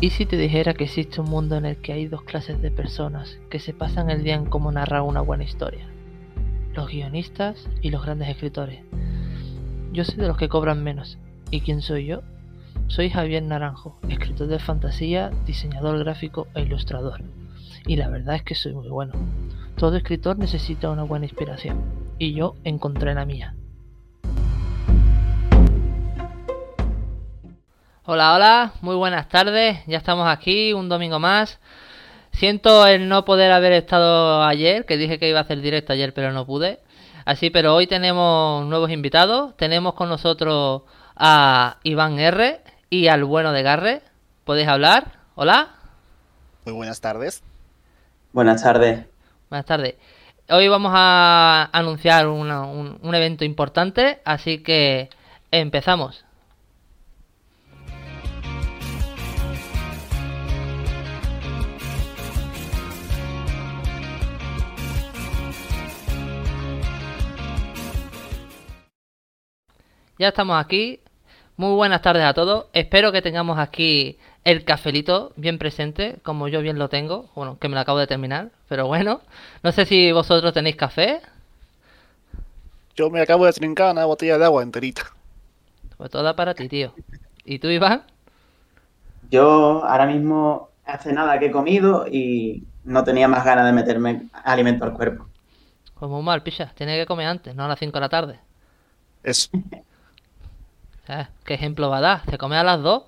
¿Y si te dijera que existe un mundo en el que hay dos clases de personas que se pasan el día en cómo narrar una buena historia? Los guionistas y los grandes escritores. Yo soy de los que cobran menos. ¿Y quién soy yo? Soy Javier Naranjo, escritor de fantasía, diseñador gráfico e ilustrador. Y la verdad es que soy muy bueno. Todo escritor necesita una buena inspiración. Y yo encontré la mía. Hola, hola, muy buenas tardes. Ya estamos aquí un domingo más. Siento el no poder haber estado ayer, que dije que iba a hacer directo ayer, pero no pude. Así, pero hoy tenemos nuevos invitados. Tenemos con nosotros a Iván R y al bueno de Garre. ¿Podéis hablar? Hola. Muy buenas tardes. Buenas tardes. Buenas tardes. Hoy vamos a anunciar un, un evento importante, así que empezamos. Ya estamos aquí. Muy buenas tardes a todos. Espero que tengamos aquí el cafelito bien presente, como yo bien lo tengo. Bueno, que me lo acabo de terminar, pero bueno. No sé si vosotros tenéis café. Yo me acabo de trincar una botella de agua enterita. Pues toda para ti, tío. ¿Y tú, Iván? Yo ahora mismo hace nada que he comido y no tenía más ganas de meterme alimento al cuerpo. Pues muy mal, picha. Tiene que comer antes, no a las 5 de la tarde. Eso. ¿Qué ejemplo va a dar? ¿Se come a las 2?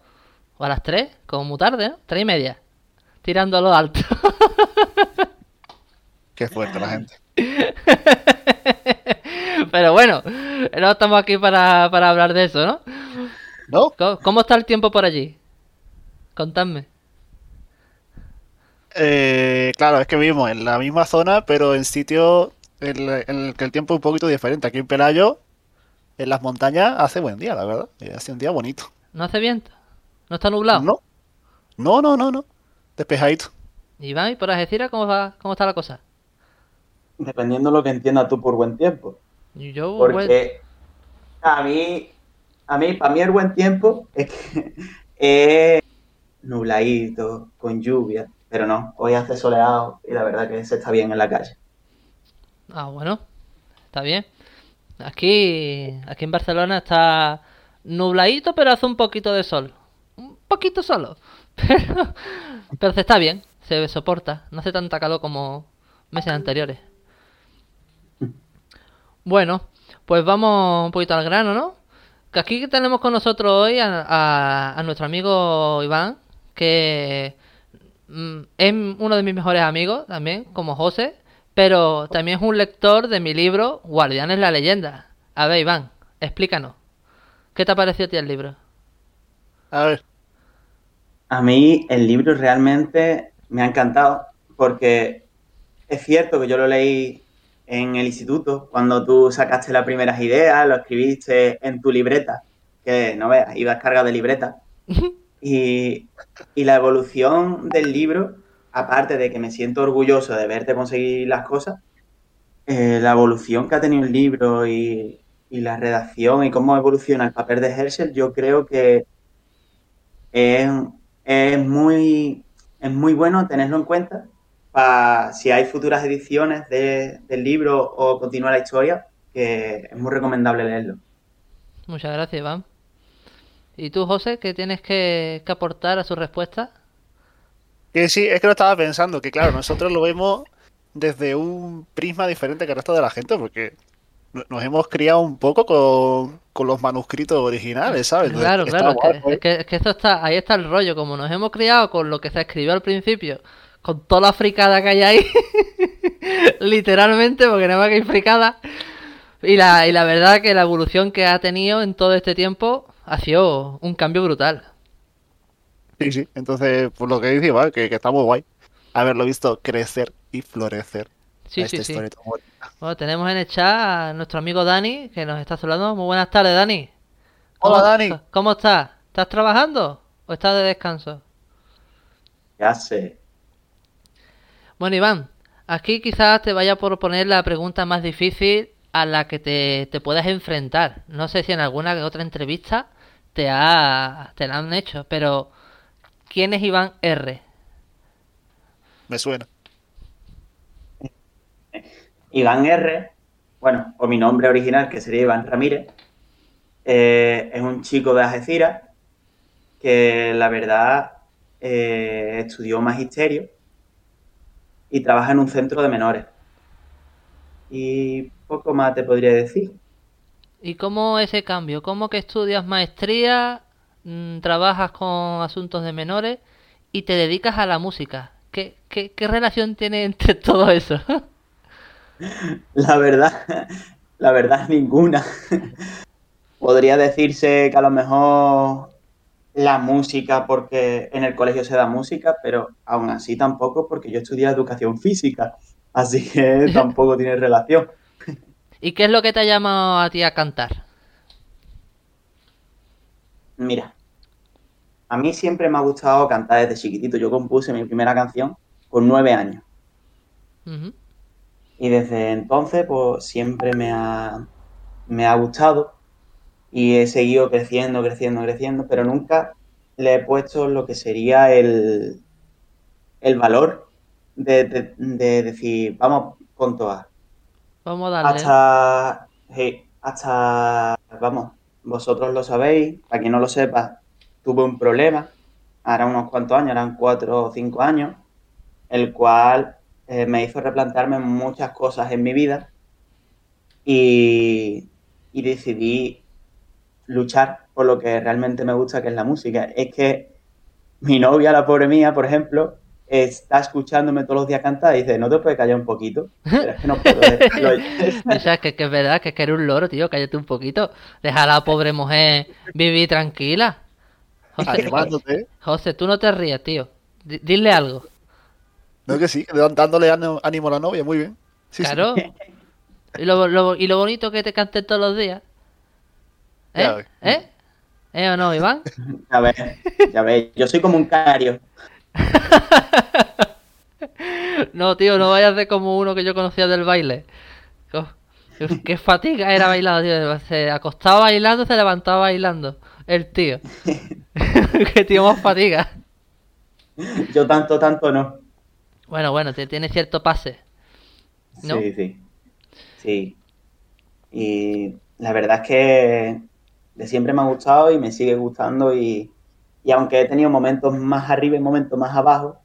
¿O a las 3? Como muy tarde, ¿no? 3 y media. Tirándolo alto. Qué fuerte la gente. Pero bueno, no estamos aquí para, hablar de eso, ¿no? ¿No? ¿Cómo, está el tiempo por allí? Contadme. Eh, claro, es que vivimos en la misma zona, pero en sitio en el que el tiempo es un poquito diferente. Aquí en Pelayo en las montañas hace buen día, la verdad. Hace un día bonito. ¿No hace viento? ¿No está nublado? No. No, no, no, no. Despejadito. Iván, ¿y por Algeciras cómo, va, cómo está la cosa? Dependiendo de lo que entiendas tú por buen tiempo. Yo, Porque a mí, a mí, para mí el buen tiempo es que es nubladito, con lluvia. Pero no, hoy hace soleado y la verdad que se está bien en la calle. Ah, bueno, está bien. Aquí, aquí en Barcelona está nubladito, pero hace un poquito de sol. Un poquito solo. Pero, pero se está bien, se soporta. No hace tanta calor como meses anteriores. Bueno, pues vamos un poquito al grano, ¿no? Que aquí tenemos con nosotros hoy a, a nuestro amigo Iván, que mm, es uno de mis mejores amigos también, como José. Pero también es un lector de mi libro Guardianes la leyenda. A ver, Iván, explícanos. ¿Qué te ha parecido a ti el libro? A ver. A mí el libro realmente me ha encantado porque es cierto que yo lo leí en el instituto cuando tú sacaste las primeras ideas, lo escribiste en tu libreta, que no veas, ibas cargado de libreta. y, y la evolución del libro aparte de que me siento orgulloso de verte conseguir las cosas, eh, la evolución que ha tenido el libro y, la redacción y cómo evoluciona el papel de Herschel, yo creo que es, muy, es muy bueno tenerlo en cuenta para si hay futuras ediciones del libro o continúa la historia, que es muy recomendable leerlo. Muchas gracias, Iván. ¿Y tú, José, qué tienes que aportar a su respuesta? Que sí, es que lo estaba pensando, que claro, nosotros lo vemos desde un prisma diferente que el resto de la gente, porque nos hemos criado un poco con, los manuscritos originales, ¿sabes? Claro, claro, es, que, esto está, ahí está el rollo, como nos hemos criado con lo que se escribió al principio, con toda la fricada que hay ahí, literalmente, porque no más que hay fricada, y la, y la verdad que la evolución que ha tenido en todo este tiempo ha sido un cambio brutal. Sí, sí. Entonces, por lo que dice Iván, que, está muy guay haberlo visto crecer y florecer. Sí, sí, sí. Bueno, tenemos en el chat a nuestro amigo Dani, que nos está saludando. Muy buenas tardes, Dani. Hola, Dani. ¿Cómo estás? ¿Estás trabajando o estás de descanso? Ya sé. Bueno, Iván, aquí quizás te vaya a proponer la pregunta más difícil a la que te, te puedas enfrentar. No sé si en alguna otra entrevista te, ha, te la han hecho, pero ¿quién es Iván R? Me suena. Iván R, bueno, o mi nombre original, que sería Iván Ramírez, eh, es un chico de Algeciras que la verdad eh, estudió magisterio y trabaja en un centro de menores. Y poco más te podría decir. ¿Y cómo ese cambio? ¿Cómo que estudias maestría, mm, trabajas con asuntos de menores y te dedicas a la música? ¿Qué, qué, qué relación tiene entre todo eso? La verdad, la verdad ninguna. Podría decirse que a lo mejor la música porque en el colegio se da música, pero aún así tampoco porque yo estudié educación física, así que tampoco tiene relación. ¿Y qué es lo que te ha llamado a ti a cantar? Mira, a mí siempre me ha gustado cantar desde chiquitito. Yo compuse mi primera canción con nueve años. Y desde entonces, pues siempre me ha, me ha gustado y he seguido creciendo, creciendo, creciendo, pero nunca le he puesto lo que sería el, el valor de, de- de decir, vamos con todas. Vamos a darle. Hasta, sí, hasta, vamos, vosotros lo sabéis, para quien no lo sepa, tuve un problema, ahora unos cuantos años, eran cuatro o cinco años, el cual eh, me hizo replantearme muchas cosas en mi vida y, y decidí luchar por lo que realmente me gusta, que es la música. Es que mi novia, la pobre mía, por ejemplo, está escuchándome todos los días cantar y dice, ¿no te puedes callar un poquito? Pero es que no puedo decirlo. O sea, que, que es verdad, que, es que eres un loro, tío, cállate un poquito. Deja a la pobre mujer vivir tranquila. José, Animándote. José, tú no te ríes, tío. Di- Dile algo. No que sí, dándole ánimo a la novia, muy bien. Sí, sí. claro. Y lo, lo- y lo bonito que te cante todos los días. ¿Eh? Ya. ¿Eh? ¿Eh o no, Iván? Ya ves, ya ves, yo soy como un canario. No, tío, no vayas a hacer como uno que yo conocía del baile. Oh, qué- fatiga era bailando, tío. Se acostaba bailando, se levantaba bailando. El tío. Qué tío más fatiga. Yo tanto, tanto no. Bueno, bueno, te- tiene cierto pase. ¿No? Sí, sí. Sí. Y la verdad es que de siempre me ha gustado y me sigue gustando y, y aunque he tenido momentos más arriba y momentos más abajo,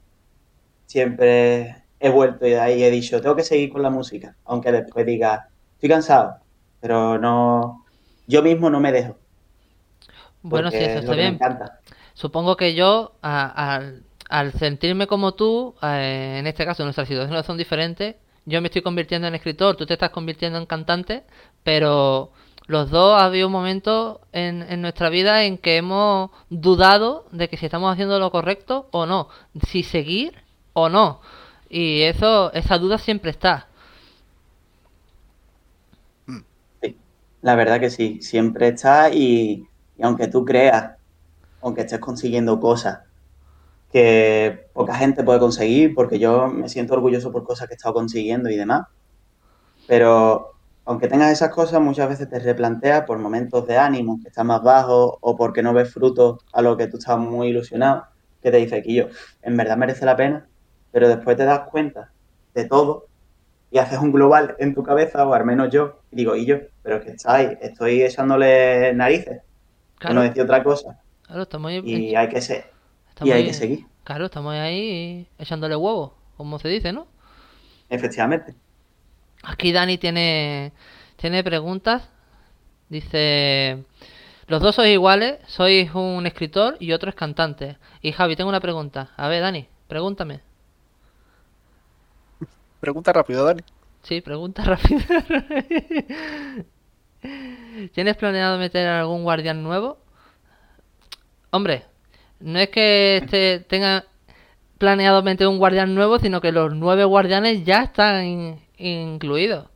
siempre he vuelto y de ahí he dicho, tengo que seguir con la música, aunque después diga, estoy cansado, pero no, yo mismo no me dejo. Bueno, sí, eso está bien. Supongo que yo, a- al, al sentirme como tú, eh, en este caso nuestras situaciones son diferentes, yo me estoy convirtiendo en escritor, tú te estás convirtiendo en cantante, pero los dos ha habido momentos en, nuestra vida en que hemos dudado de que si estamos haciendo lo correcto o no, si seguir o no. Y eso, esa duda siempre está. Sí, la verdad que sí, siempre está y, y aunque tú creas, aunque estés consiguiendo cosas que poca gente puede conseguir, porque yo me siento orgulloso por cosas que he estado consiguiendo y demás, pero aunque tengas esas cosas, muchas veces te replanteas por momentos de ánimo, que estás más bajo o porque no ves frutos a lo que tú estás muy ilusionado, que te dice que yo, en verdad merece la pena, pero después te das cuenta de todo y haces un global en tu cabeza, o al menos yo, y digo, y yo, pero que estáis, estoy echándole narices, que no Claro, decir otra cosa, claro, estamos ahí, y hay que ser, estamos y hay ahí- que seguir, claro, estamos ahí echándole huevos, como se dice, ¿no? efectivamente. Aquí Dani tiene, tiene preguntas. Dice, los dos sois iguales, sois un escritor y otro es cantante. Y Javi, tengo una pregunta. A ver, Dani, pregúntame. Pregunta rápido, Dani. Sí, pregunta rápida. ¿Tienes planeado meter algún guardián nuevo? Hombre, no es que este tenga planeado meter un guardián nuevo, sino que los nueve guardianes ya están in- incluidos.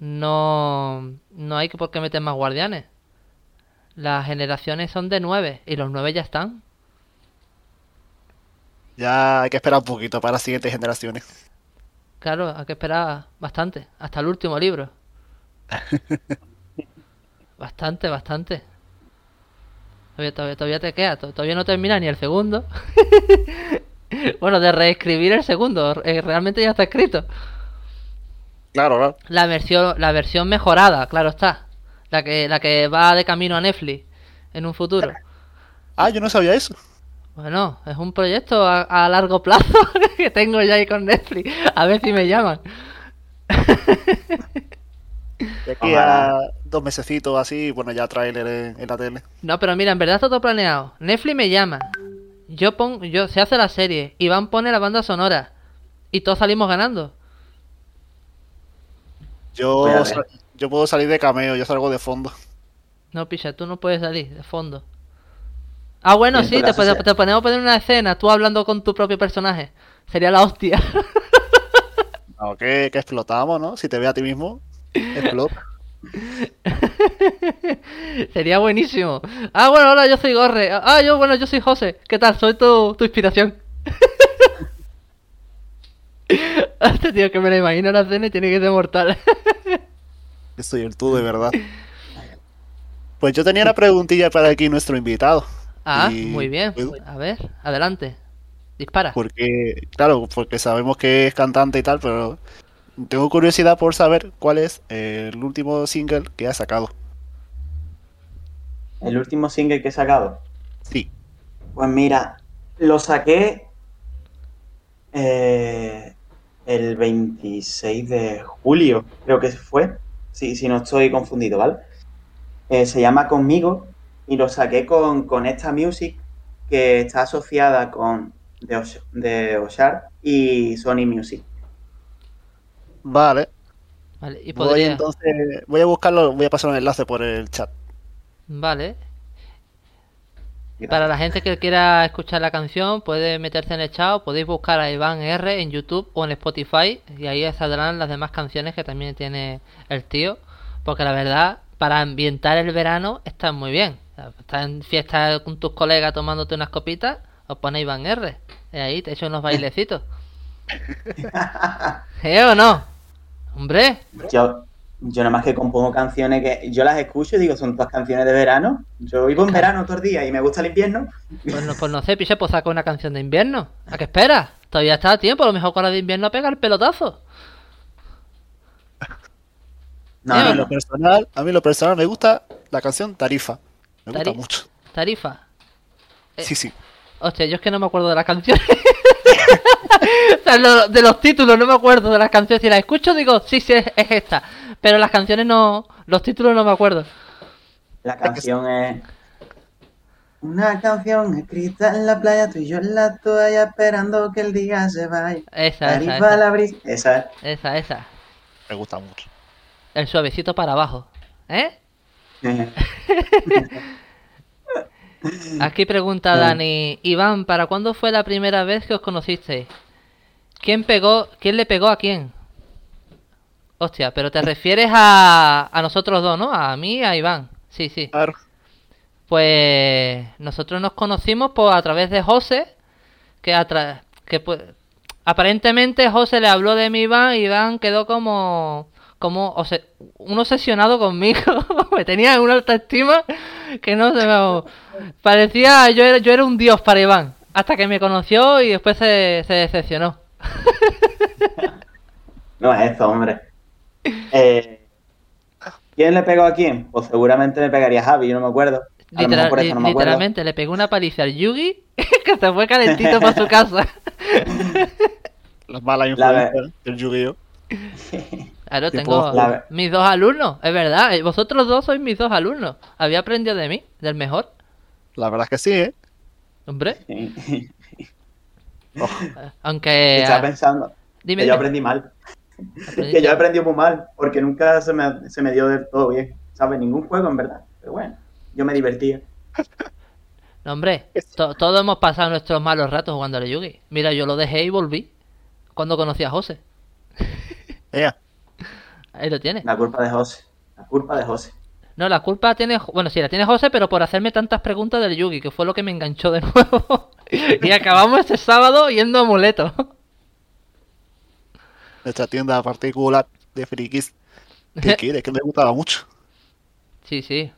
No, no hay que por qué meter más guardianes. Las generaciones son de nueve y los nueve ya están. Ya hay que esperar un poquito para las siguientes generaciones. Claro, hay que esperar bastante, hasta el último libro. Bastante, bastante. Todavía, todavía, todavía te queda, to- todavía no termina ni el segundo. bueno, de reescribir el segundo, eh, realmente ya está escrito. Claro, claro. La versión, la versión mejorada, claro está. La que, la que va de camino a Netflix en un futuro. Ah, yo no sabía eso. Bueno, es un proyecto a, a largo plazo que tengo ya ahí con Netflix. A ver si me llaman. De aquí Ojalá. a dos mesecitos así, bueno, ya tráiler en, en la tele. No, pero mira, en verdad está todo planeado. Netflix me llama. Yo pongo, yo, se hace la serie. Iván pone la banda sonora. Y todos salimos ganando. Yo, yo puedo salir de cameo, yo salgo de fondo. No, picha, tú no puedes salir de fondo. Ah, bueno, Bien, sí, pues te, sociedad. te ponemos a poner una escena, tú hablando con tu propio personaje. Sería la hostia. No, que, que explotamos, ¿no? Si te ve a ti mismo, explota. Sería buenísimo. Ah, bueno, hola, yo soy Gorre. Ah, yo, bueno, yo soy José. ¿Qué tal? Soy tu, tu inspiración. Este tío que me lo imagino la escena y tiene que ser mortal. Yo soy el tú de verdad. Pues yo tenía una preguntilla para aquí nuestro invitado. Ah, Y- muy bien. ¿puedo? A ver, adelante. Dispara. Porque, claro, porque sabemos que es cantante y tal, pero tengo curiosidad por saber cuál es el último single que ha sacado. El último single que he sacado. Sí. Pues mira, lo saqué eh, el 26 de julio, creo que fue, si, si no estoy confundido, ¿vale? Eh, se llama Conmigo y lo saqué con, con esta music que está asociada con The, Osh- The Oshar y Sony Music. Vale. Vale, y Voy podría. entonces, voy a buscarlo, voy a pasar un enlace por el chat. Vale. Para la gente que quiera escuchar la canción, puede meterse en el chat, podéis buscar a Iván R en YouTube o en Spotify y ahí saldrán las demás canciones que también tiene el tío. Porque la verdad, para ambientar el verano está muy bien. Estás en fiesta con tus colegas tomándote unas copitas, os pone Iván R. Y ahí te echo unos bailecitos. ¿Eh o no? Hombre, Yo, yo nada más que compongo canciones que yo las escucho y digo, son todas canciones de verano. Yo vivo en verano todo el día y me gusta el invierno. pues no, pues no sé, piche, pues saca una canción de invierno. ¿A qué esperas? Todavía está a tiempo, a lo mejor con la de invierno pega el pelotazo. No, a, mí lo personal, a mí lo personal me gusta la canción Tarifa. Me gusta mucho. Tarifa. Eh. Sí, sí. Hostia, yo es que no me acuerdo de las canciones. o sea, lo- de los títulos no me acuerdo de las canciones. Si las escucho digo, sí, sí, es, es esta. Pero las canciones no... Los títulos no me acuerdo. La canción es. Una canción escrita en la playa, tú y yo en la toalla esperando que el día se vaya. Esa, esa, esa. la brisa. Esa es. Esa, esa. Me gusta mucho. El suavecito para abajo. ¿Eh? Aquí pregunta. Dani, Iván, ¿para cuándo fue la primera vez que os conocisteis? ¿Quién pegó, quién le pegó a quién? Hostia, pero te refieres a, a nosotros dos, ¿no? A mí y a Iván. Sí, sí. Claro. Pues nosotros nos conocimos por a través de José, que a tra- que pues, aparentemente José le habló de mi Iván y Iván quedó como como obse- un obsesionado conmigo, me tenía una alta estima que no se me parecía yo era, yo era un dios para Iván, hasta que me conoció y después se, se decepcionó. No es esto, hombre. Eh, ¿Quién le pegó a quién? Pues seguramente le pegaría a Javi, yo no me acuerdo. Literal- por eso no me acuerdo. literalmente le pegó una paliza al Yugi que se fue calentito para su casa. Las malas influencias del Yu-Gi-Oh! Claro, tengo la- mis dos alumnos, es verdad. eh, Vosotros dos sois mis dos alumnos. Había aprendido de mí, del mejor. La verdad es que sí, ¿eh? Hombre, Oh, aunque. Estaba ah, pensando dime, que yo aprendí mal. Aprendiste- Que yo aprendí muy mal, porque nunca se me, se me dio del todo bien. ¿Sabes? Ningún juego, en verdad. Pero bueno, yo me divertía. No, hombre, to- todos hemos pasado nuestros malos ratos jugando al Yugi. Mira, yo lo dejé y volví. Cuando conocí a José. ella. Ahí lo tienes. La culpa de José. La culpa de José. No, la culpa tiene. Bueno, sí, la tiene José, pero por hacerme tantas preguntas del Yugi, que fue lo que me enganchó de nuevo. y acabamos este sábado yendo a Muleto. Nuestra tienda particular de frikis. ¿Qué quieres? Que me gustaba mucho. sí, sí.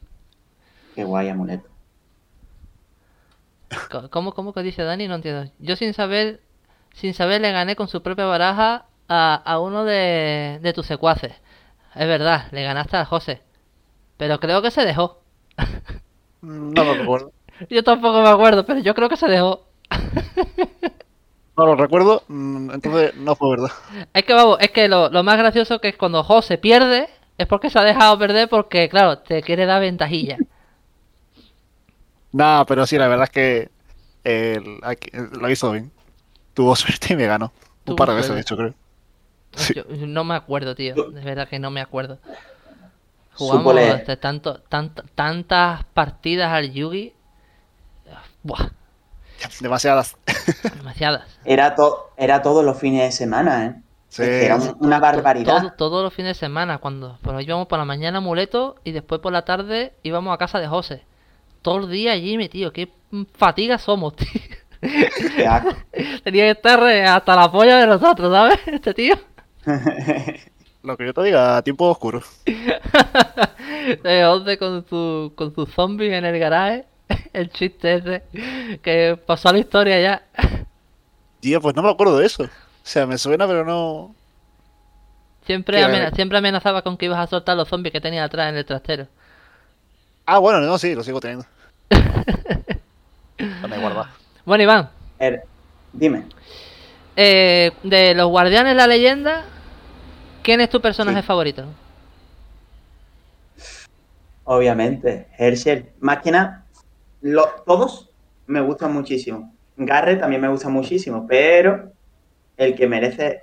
Qué guay, amuleto. ¿Cómo, cómo que dice Dani? No entiendo. Yo sin saber, sin saber le gané con su propia baraja a, a uno de, de tus secuaces. Es verdad, le ganaste al José. Pero creo que se dejó. No me acuerdo. Yo tampoco me acuerdo, pero yo creo que se dejó. No lo recuerdo, mm, entonces no fue verdad. Es que vamos, es que lo, lo más gracioso que es cuando José pierde, es porque se ha dejado perder porque, claro, te quiere dar ventajilla. Nada, pero sí, la verdad es que lo hizo bien. Tuvo suerte y me ganó. Un par de veces, suerte. de hecho, creo. Sí. Yo no me acuerdo, tío. De verdad que no me acuerdo. Jugamos de tanto, tant- tantas partidas al Yugi. Buah, Demasiadas. demasiadas. Era, to- era todos los fines de semana, ¿eh? Sí, Es que era una barbaridad. Todo- todos los fines de semana, cuando pues, íbamos por la mañana a Muleto y después por la tarde íbamos a casa de José. Todo el día allí metido. Qué fatiga somos, tío. Qué asco. Tenía que estar eh, hasta la polla de nosotros, ¿sabes? Este tío. Lo que yo te diga, tiempo oscuro. De José con su, con sus zombies en el garaje. El chiste ese. Que pasó a la historia ya. Tío, pues no me acuerdo de eso. O sea, me suena, pero no. Siempre, amena- siempre amenazaba con que ibas a soltar los zombies que tenía atrás en el trastero. Ah, bueno, no, sí, lo sigo teniendo. Bueno, guardado. Bueno, Iván, Er- Dime. eh, de los Guardianes de la Leyenda, ¿quién es tu personaje Sí. favorito? Obviamente, Herschel. Más que nada, lo- todos me gustan muchísimo. Garrett también me gusta muchísimo, pero el que merece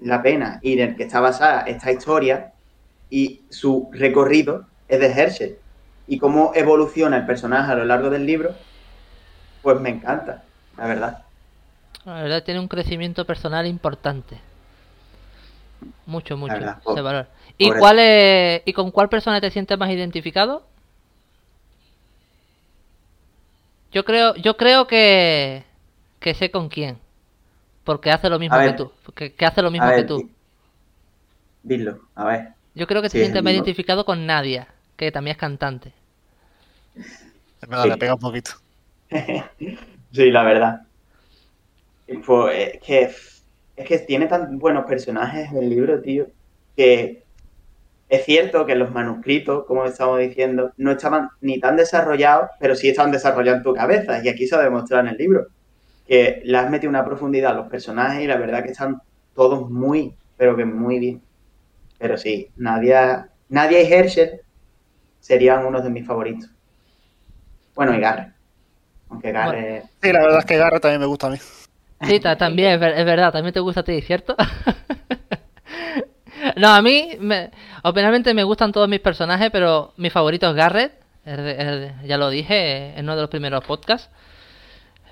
la pena y en el que está basada esta historia y su recorrido es de Herschel. Y cómo evoluciona el personaje a lo largo del libro, pues me encanta, la verdad. La verdad tiene un crecimiento personal importante. Mucho, mucho. verdad, se por- valora. ¿Y, cuál es- ¿Y con cuál persona te sientes más identificado? Yo creo, yo creo que, que sé con quién. Porque hace lo mismo A que ver. tú. Que, que hace lo mismo A que ver, tú. di- dilo, a ver. Yo creo que te sí, sientes más identificado con Nadia, que también es cantante. Es verdad, Sí. le pega un poquito. Sí, la verdad. Pues es que, es que tiene tan buenos personajes el libro, tío, que es cierto que los manuscritos, como estamos diciendo, no estaban ni tan desarrollados, pero sí estaban desarrollados en tu cabeza. Y aquí se ha demostrado en el libro. Que le has metido una profundidad a los personajes y la verdad que están todos muy, pero que muy bien. Pero sí, Nadia, Nadia y Herschel serían unos de mis favoritos. Bueno, y Garrett. Aunque Garrett... Sí, la verdad es que Garrett también me gusta a mí. Sí, ta- también, es verdad, también te gusta a ti, ¿cierto? no, a mí, me, obviamente me gustan todos mis personajes, pero mi favorito es Garrett, ya lo dije en uno de los primeros podcasts.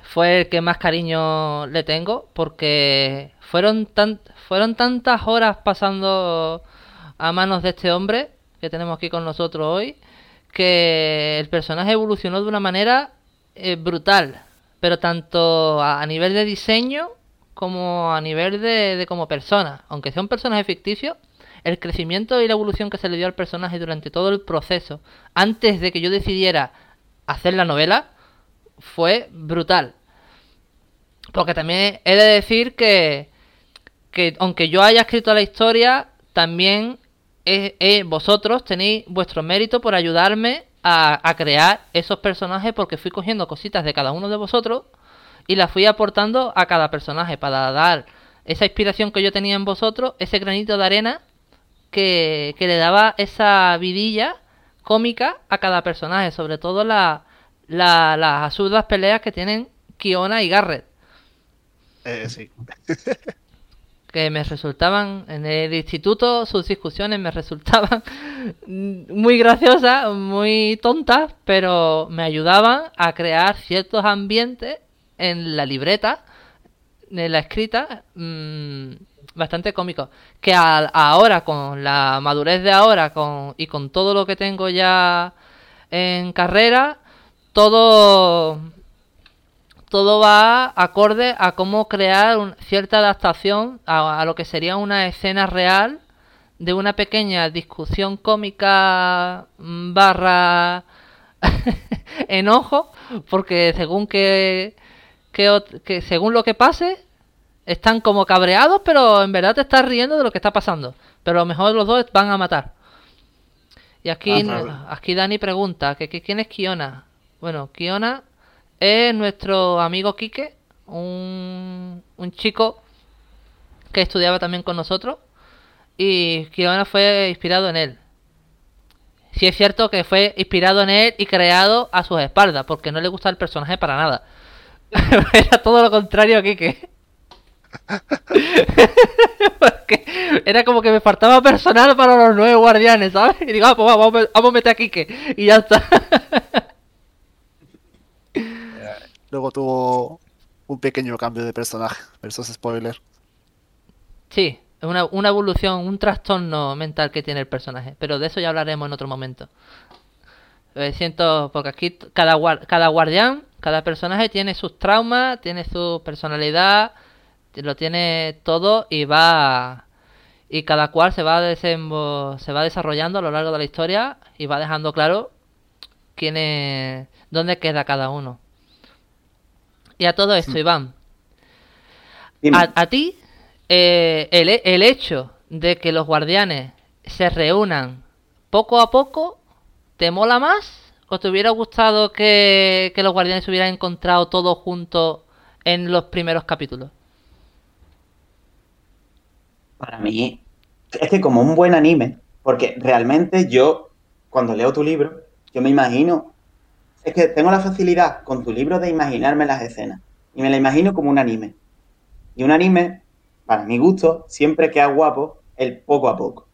Fue el que más cariño le tengo, porque fueron, tan, fueron tantas horas pasando a manos de este hombre que tenemos aquí con nosotros hoy, que el personaje evolucionó de una manera eh, brutal, pero tanto a, a nivel de diseño como a nivel de, de como persona. Aunque sea un personaje ficticio, el crecimiento y la evolución que se le dio al personaje durante todo el proceso, antes de que yo decidiera hacer la novela, fue brutal. Porque también he de decir que, que aunque yo haya escrito la historia, también vosotros tenéis vuestro mérito por ayudarme a, a crear esos personajes porque fui cogiendo cositas de cada uno de vosotros y las fui aportando a cada personaje para dar esa inspiración que yo tenía en vosotros, ese granito de arena que, que le daba esa vidilla cómica a cada personaje, sobre todo la, la- las absurdas peleas que tienen Kiona y Garrett Eh, sí. que me resultaban en el instituto sus discusiones me resultaban muy graciosas, muy tontas, pero me ayudaban a crear ciertos ambientes en la libreta, en la escrita, mm, bastante cómicos. Que ahora, con la madurez de ahora con, y con todo lo que tengo ya en carrera, todo todo va acorde a cómo crear un- cierta adaptación a, lo que sería una escena real de una pequeña discusión cómica mm, barra enojo, porque según que según lo que pase, están como cabreados, pero en verdad te estás riendo de lo que está pasando. Pero a lo mejor los dos van a matar. Y aquí, Ah, aquí Dani pregunta, que, que ¿quién es Kiona? Bueno, Kiona es nuestro amigo Quique, un, un chico que estudiaba también con nosotros. Y Kiona fue inspirado en él. Sí es cierto que fue inspirado en él y creado a sus espaldas, porque no le gusta el personaje para nada. Era todo lo contrario a Kike. Era como que me faltaba personal para los nueve guardianes, ¿sabes? Y digo, ah, pues va, vamos, vamos a meter a Kike. Y ya está. Luego tuvo un pequeño cambio de personaje. Es spoiler. Sí, es una, una evolución, un trastorno mental que tiene el personaje. Pero de eso ya hablaremos en otro momento. Eh, siento, porque aquí cada, cada guardián, cada personaje tiene sus traumas, tiene su personalidad, lo tiene todo y va... Y cada cual se va, desembo- se va desarrollando a lo largo de la historia y va dejando claro quién es, dónde queda cada uno. Y a todo esto, Iván, a, a ti, eh, el, el hecho de que los guardianes se reúnan poco a poco, ¿te mola más? ¿O te hubiera gustado que, que los guardianes se hubieran encontrado todos juntos en los primeros capítulos? Para mí, es que como un buen anime, porque realmente yo, cuando leo tu libro, yo me imagino, es que tengo la facilidad con tu libro de imaginarme las escenas, y me la imagino como un anime. Y un anime, para mi gusto, siempre queda guapo el poco a poco.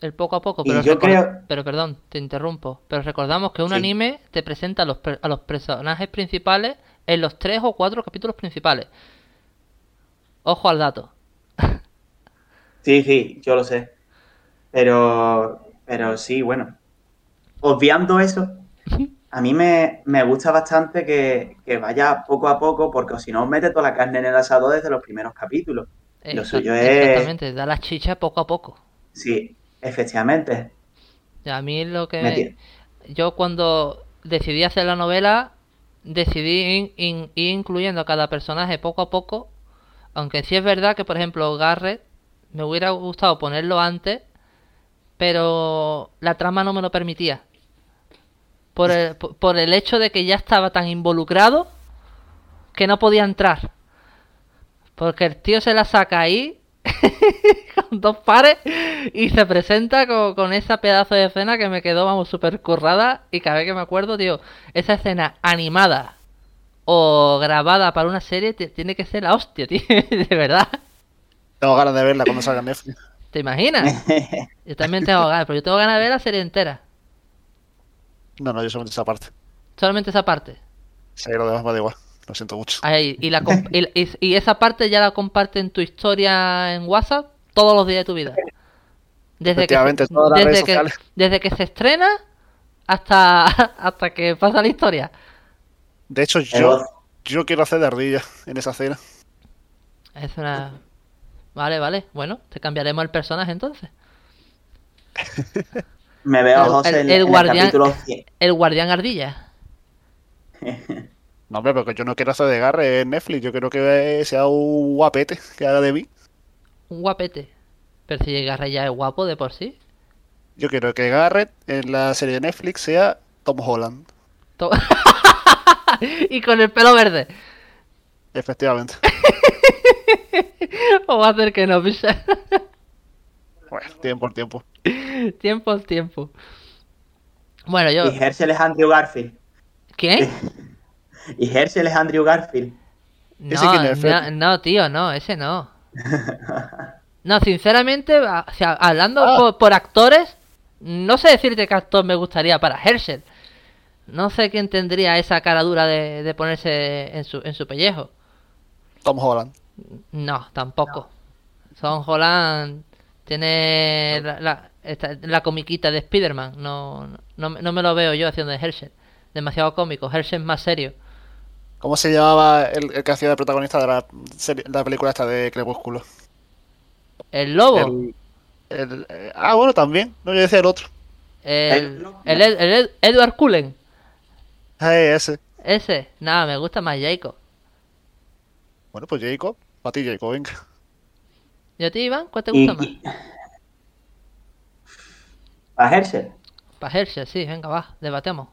El poco a poco, pero, yo creo- pero perdón, te interrumpo. Pero recordamos que un Sí. anime te presenta a los, a los personajes principales en los tres o cuatro capítulos principales. Ojo al dato. Sí, sí, yo lo sé. Pero, pero sí, bueno. Obviando eso, a mí me, me gusta bastante que, que vaya poco a poco, porque si no, mete toda la carne en el asado desde los primeros capítulos. Lo suyo es- Exactamente, da las chichas poco a poco. Sí, efectivamente. A mí lo que... Me Yo cuando decidí hacer la novela, decidí in- in- ir incluyendo a cada personaje poco a poco. Aunque sí es verdad que, por ejemplo, Garrett, me hubiera gustado ponerlo antes, pero la trama no me lo permitía. Por el, por- el hecho de que ya estaba tan involucrado que no podía entrar. Porque el tío se la saca ahí con dos pares y se presenta con, con esa pedazo de escena que me quedó, vamos, súper currada. Y cada vez que me acuerdo, tío, esa escena animada o grabada para una serie ti- tiene que ser la hostia, tío, de verdad. Tengo ganas de verla cuando salga en Netflix. ¿Te imaginas? Yo también tengo ganas, pero yo tengo ganas de ver la serie entera. No, no, yo solamente esa parte. Solamente esa parte. Si lo demás me da igual. Lo siento mucho. Ahí, y, la y, esa parte ya la comparte en tu historia en WhatsApp todos los días de tu vida. Desde que, se, todas las desde, redes que, sociales. desde que se estrena hasta, hasta que pasa la historia. De hecho, yo, yo quiero hacer de ardilla en esa escena. Es una... Vale, vale. Bueno, te cambiaremos el personaje entonces. Me veo El- José el- en, el en el guardián- capítulo 100. El guardián ardilla. No, hombre, porque yo no quiero hacer de Garre en Netflix. Yo quiero que sea un guapete que haga de mí. Un guapete. Pero si Garra ya es guapo de por sí. Yo quiero que Garrett en la serie de Netflix sea Tom Holland. Y con el pelo verde. Efectivamente. O va a hacer que no, picha. Bueno, tiempo por tiempo. tiempo al tiempo. Bueno, yo... Y Herschel es Andrew Garfield. ¿Quién? Y Herschel es Andrew Garfield. ¿Ese No, es, no, no, tío, no, ese no. No, sinceramente, o sea, hablando Ah. por, por actores, no sé decirte qué actor me gustaría para Herschel. No sé quién tendría esa cara dura de, de ponerse en su, en su pellejo. Tom Holland. No, tampoco. Son Holland tiene la, la, esta- la comiquita de Spider-Man. No, no, no me lo veo yo haciendo de Herschel. Demasiado cómico. Herschel es más serio. ¿Cómo se llamaba el, el que hacía de protagonista de la, serie- la película esta de Crepúsculo? El lobo. El, el- eh, ah, bueno, también. No, yo decía el otro. El, El- el Ed- el Ed- Edward Cullen. Ay, ese. Ese, nada, me gusta más Jacob. Bueno, pues Jacob. Para ti, Jacob, venga. ¿Y a ti, Iván? ¿Cuál te Y, gusta más? Para Herschel. Para Herschel, sí, venga, va, debatemos.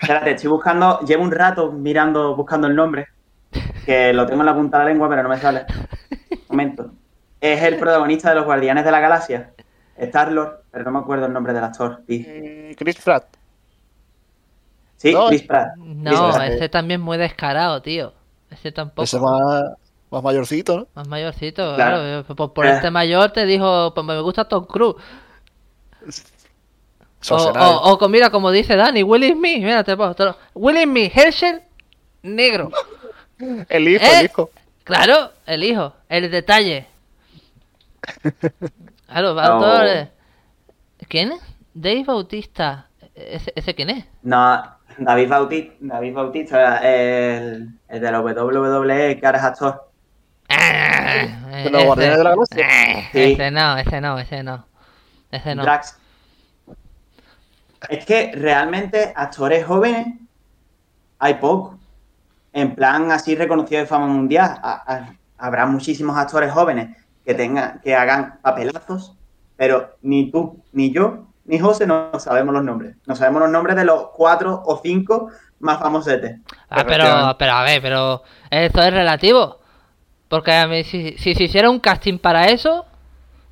Espérate, estoy buscando, llevo un rato mirando, buscando el nombre, que lo tengo en la punta de la lengua, pero no me sale. Un momento. Es el protagonista de los Guardianes de la Galaxia, Star-Lord, pero no me acuerdo el nombre del actor. Sí, Eh, Chris Pratt. Sí, No, Chris Pratt. No, Chris Pratt. ese también muy descarado, tío. Ese tampoco. Ese más, más mayorcito, ¿no? Más mayorcito, Claro. claro. Por, por Eh. este mayor te dijo, pues me gusta Tom Cruise. O, o, o mira, como dice Dani, Will Smith, mira, te pongo, te lo- Will Smith, Herschel, negro. El hijo, ¿Eh? el hijo. Claro, el hijo, el detalle. Claro, va No. todo el- ¿Quién es? Dave Bautista. ¿Ese, ese quién es? No, David Bautista, David Bautista, el, el de la WWE, que ahora es actor. Ah, ¿De los Guardianes de la Galaxia? Sí. Ese no, ese no, ese no. Ese no. Drax. Es que realmente actores jóvenes hay pocos. En plan así reconocido de fama mundial. A- a- habrá muchísimos actores jóvenes que tengan, que hagan papelazos, pero ni tú, ni yo, ni José no sabemos los nombres. No sabemos los nombres de los cuatro o cinco más famosetes. Ah, pero, pero a ver, pero eso es relativo. Porque a mí, si, si se hiciera un casting para eso,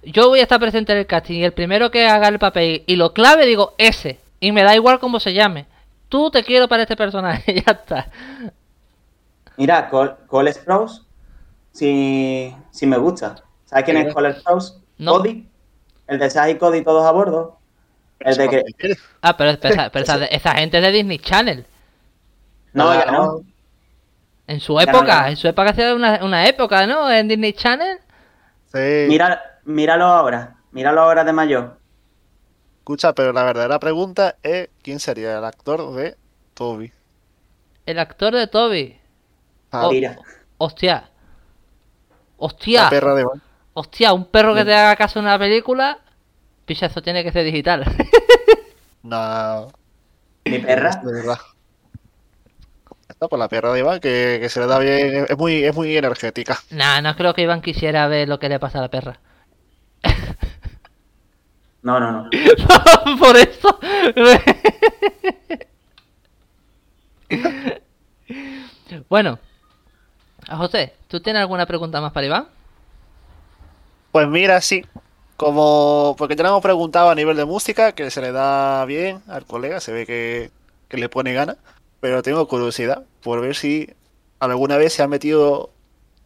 yo voy a estar presente en el casting y el primero que haga el papel y lo clave, digo ese. Y me da igual cómo se llame. Tú te quiero para este personaje, ya está. Mira, Cole, Cole Sprouse, si, si me gusta. ¿Sabes quién es Cole Sprouse? No. Cody. El de Saj y Cody todos a bordo. El de que... Ah, pero, pero esa, pero esa, esa gente es de Disney Channel. No, ya no. En su época, en su época hacía una, una época, ¿no? En Disney Channel. Sí. Mira, míralo ahora. Míralo ahora de mayor. Escucha, pero la verdadera pregunta es: ¿quién sería el actor de Toby? El actor de Toby. Ah, Oh, Mira. Hostia. la Hostia. perra de. Hostia, un perro que te haga caso en una película. Picha, eso tiene que ser digital. No, Mi perra. Está por la perra de Iván, que, que se le da bien, es muy, es muy energética. nah, no creo que Iván quisiera ver lo que le pasa a la perra. No, no, no. Por eso. bueno. A José, ¿tú tienes alguna pregunta más para Iván? Pues mira, sí. Como, porque ya le hemos preguntado a nivel de música, que se le da bien al colega, se ve que, que le pone ganas, pero tengo curiosidad por ver si alguna vez se ha metido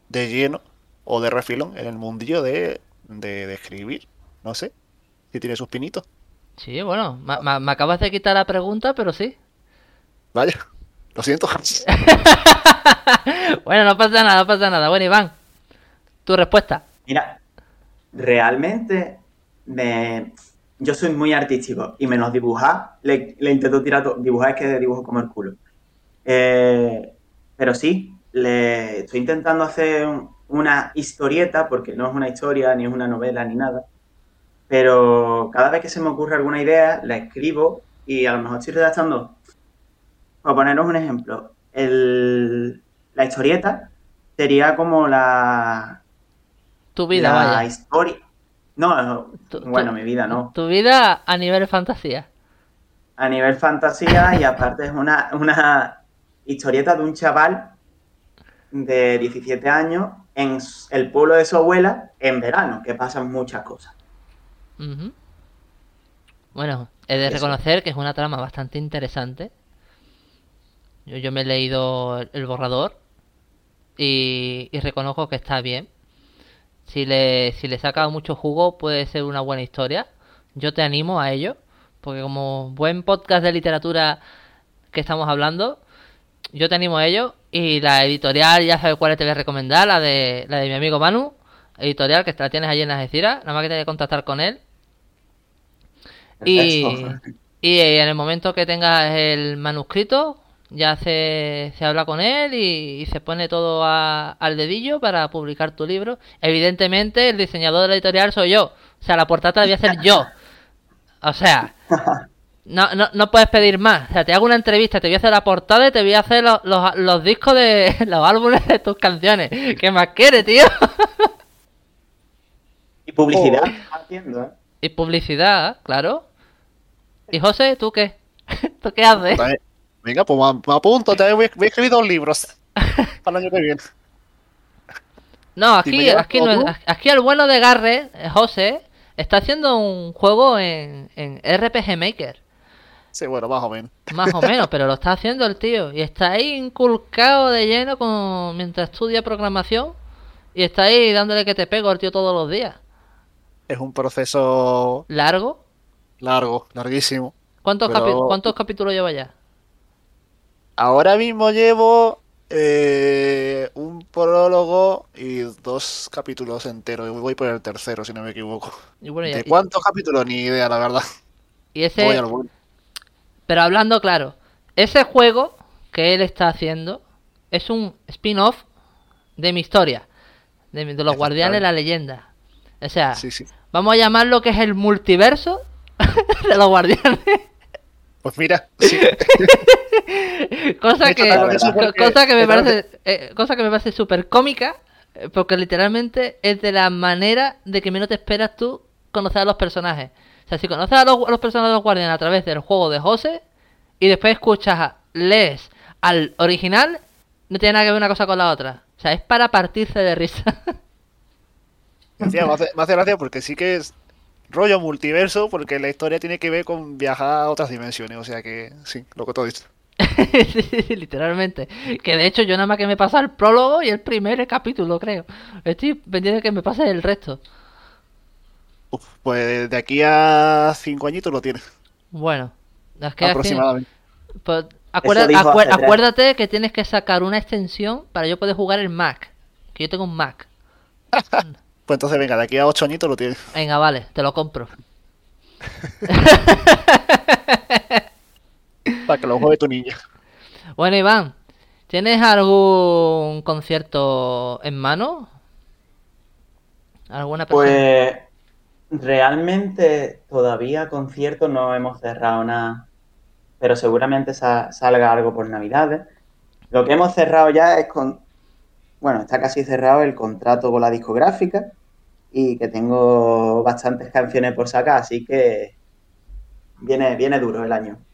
de lleno o de refilón en el mundillo de, de, de escribir. No sé, si tiene sus pinitos. Sí, bueno, ma- ma- me acabas de quitar la pregunta, pero sí. Vaya, lo siento. bueno, no pasa nada, no pasa nada. Bueno, Iván, tu respuesta. Mira, realmente me... yo soy muy artístico y menos dibujar, le, le intento tirar todo. Dibujar es que dibujo como el culo. Eh, pero sí, le estoy intentando hacer un- una historieta, porque no es una historia, ni es una novela, ni nada. Pero cada vez que se me ocurre alguna idea, la escribo y a lo mejor estoy redactando. Para poneros un ejemplo, el- la historieta sería como la, Tu vida, la vaya. historia. No, Tu- tu- bueno, mi vida no. Tu vida a nivel fantasía. A nivel fantasía y aparte es una, una historieta de un chaval de 17 años en el pueblo de su abuela en verano, que pasan muchas cosas. Bueno, he de Eso. reconocer que es una trama bastante interesante. Yo, yo me he leído el, el borrador y, y reconozco que está bien. Si le, si le saca mucho jugo puede ser una buena historia. Yo te animo a ello, porque como buen podcast de literatura que estamos hablando, yo te animo a ello. Y la editorial, ya sabes cuál te voy a recomendar, la de, la de mi amigo Manu, editorial que la tienes allí en las Algeciras, nada más que tienes que contactar con él. Y, y en el momento que tengas el manuscrito, ya se, se habla con él y, y se pone todo a- al dedillo para publicar tu libro. Evidentemente, el diseñador de la editorial soy yo. O sea, la portada la voy a hacer yo. O sea, No, no, no puedes pedir más. O sea, te hago una entrevista, te voy a hacer la portada y te voy a hacer los, los, los discos de los álbumes de tus canciones. ¿Qué más quieres, tío? Y publicidad haciendo, ¿eh? Y publicidad, claro. Y José, ¿tú qué? ¿Tú qué haces? También- Venga, pues me, apunto, también voy, voy a escribir dos libros para el año que viene. No, aquí, aquí, no, aquí el bueno de Garre, eh, José, está haciendo un juego en, en RPG Maker. Sí, bueno, más o menos. Más o menos, pero lo está haciendo el tío. Y está ahí inculcado de lleno con mientras estudia programación. Y está ahí dándole que te pego al tío todos los días. Es un proceso ¿Largo? largo, larguísimo. ¿Cuántos, Pero- capi- ¿Cuántos capítulos lleva ya? Ahora mismo llevo eh, un prólogo y dos capítulos enteros. Y voy por el tercero, si no me equivoco. Y bueno, ya- ¿De cuántos capítulos? Ni idea, la verdad. y ese. Pero hablando claro, ese juego que él está haciendo es un spin-off de mi historia, de, de los Guardianes de la Leyenda. O sea, Sí, sí. vamos a llamarlo que es el multiverso de los Guardianes. Pues mira, sí. cosa que, porque- cosa que me parece, eh, cosa que me parece súper cómica, eh, porque literalmente es de la manera de que menos te esperas tú conocer a los personajes. O sea, si conoces a los, a los personajes de los Guardianes a través del juego de José y después escuchas, lees al original, no tiene nada que ver una cosa con la otra. O sea, es para partirse de risa. Me, hace, me hace gracia porque sí que es rollo multiverso, porque la historia tiene que ver con viajar a otras dimensiones. O sea que sí, lo que. Sí, sí, sí, literalmente. Que de hecho yo nada más que me pasa el prólogo y el primer capítulo, creo. Estoy pendiente de que me pase el resto. Uf, pues de aquí a cinco añitos lo tienes, Bueno, es que aproximadamente. pues, acuerda- acuérdate que tienes que sacar una extensión para yo poder jugar el Mac. Que yo tengo un Mac. Pues entonces venga, de aquí a ocho añitos lo tienes. Venga, vale, te lo compro. Para que lo juegue tu niña. Bueno, Iván, ¿tienes algún concierto en mano? ¿Alguna persona? Pues realmente todavía conciertos no hemos cerrado nada, pero seguramente sa- salga algo por Navidades. Lo que hemos cerrado ya es con, bueno, está casi cerrado el contrato con la discográfica y que tengo bastantes canciones por sacar, así que viene, viene duro el año.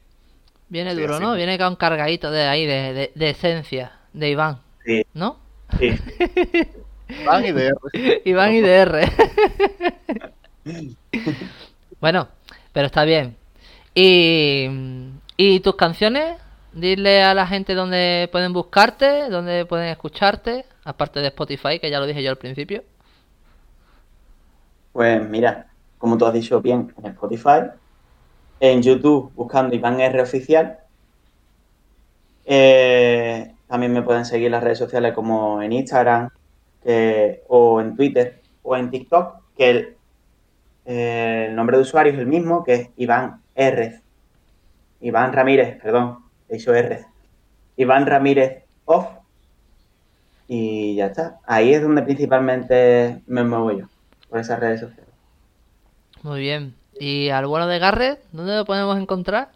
Viene sí, duro, sí. ¿no? Viene con cargadito de ahí, de, de- de esencia, de Iván, Sí, ¿no? sí. Van y de R. Iván IDR. bueno, pero está bien. ¿Y, ¿Y tus canciones? Dile a la gente dónde pueden buscarte, dónde pueden escucharte, aparte de Spotify, que ya lo dije yo al principio. Pues mira, como tú has dicho bien, en Spotify, en YouTube buscando Iván R Oficial. Eh, también me pueden seguir en las redes sociales como en Instagram o en Twitter o en TikTok, que el, el nombre de usuario es el mismo, que es Iván R. Iván Ramírez, perdón, he dicho R. Iván Ramírez Off. Y ya está. Ahí es donde principalmente me muevo yo, por esas redes sociales. Muy bien. ¿Y al bueno de Garrett? ¿Dónde lo podemos encontrar?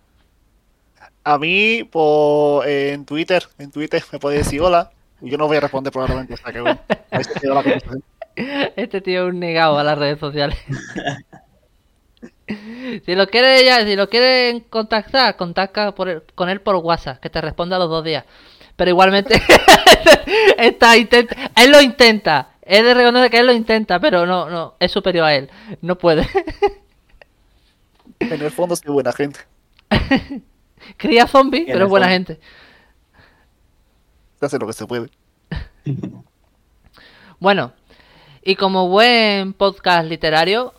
A mí, por, en Twitter, en Twitter me podéis decir hola. Y yo no voy a responder probablemente hasta que bueno. Este tío es un negado a las redes sociales. si lo quiere ya, si lo quieren contactar, contacta por él- con él por WhatsApp, que te responda a los dos días. Pero igualmente está intenta, él lo intenta. Él de reconocer que él lo intenta, pero no, no, es superior a él. No puede. En el fondo soy buena gente. Cría zombies, pero es buena fondo. gente. Hace lo que se puede. Bueno, y como buen podcast literario,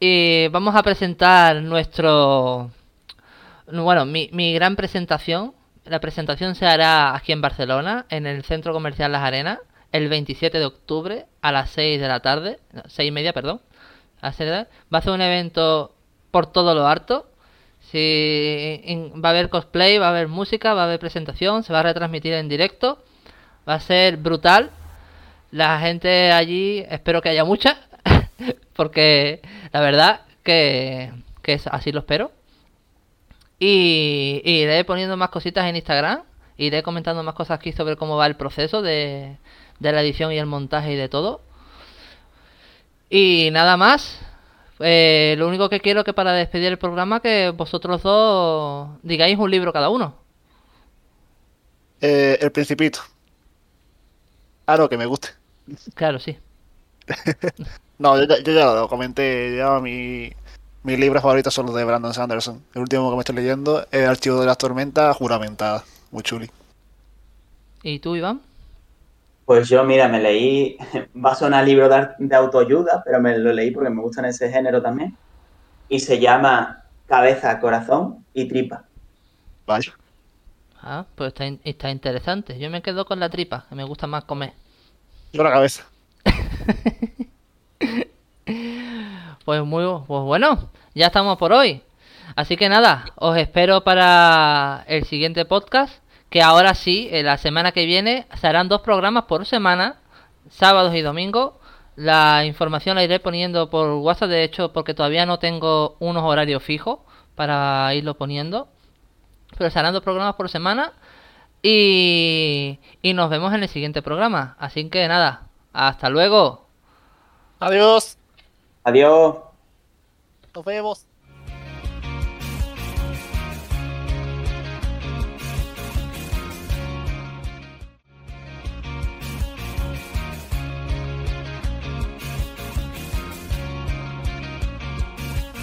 eh, vamos a presentar nuestro... Bueno, mi, mi gran presentación. La presentación se hará aquí en Barcelona, en el Centro Comercial Las Arenas, el 27 de octubre a las 6 de la tarde. no, 6 y media, perdón. a Va a ser un evento por todo lo harto. En- va a haber cosplay, va a haber música, va a haber presentación, se va a retransmitir en directo. Va a ser brutal. La gente allí, espero que haya mucha, porque la verdad que, que es- así lo espero. Y, y iré poniendo más cositas en Instagram. Iré comentando más cosas aquí sobre cómo va el proceso de, de la edición y el montaje y de todo. Y nada más. Eh, lo único que quiero que para despedir el programa que vosotros dos digáis un libro cada uno. Eh, el Principito. Ah, no, que me guste. Claro, sí. No, yo, ya- yo ya lo comenté. Ya mi, mis libros favoritos son los de Brandon Sanderson. El último que me estoy leyendo es Archivo de las Tormentas Juramentada. Muy chuli. ¿Y tú, Iván? Pues yo, mira, me leí, va a sonar libro de, autoayuda, pero me lo leí porque me gustan ese género también. Y se llama Cabeza, Corazón y Tripa. Vaya. Ah, pues está, in- está interesante. Yo me quedo con la tripa, que me gusta más comer. Yo la cabeza. Pues muy pues bueno, ya estamos por hoy. Así que nada, os espero para el siguiente podcast, que ahora sí, en la semana que viene, se harán dos programas por semana, sábados y domingos. La información la iré poniendo por WhatsApp, de hecho, porque todavía no tengo unos horarios fijos para irlo poniendo. Pero se harán dos programas por semana y, y nos vemos en el siguiente programa. Así que nada, hasta luego. Adiós. Adiós. Nos vemos.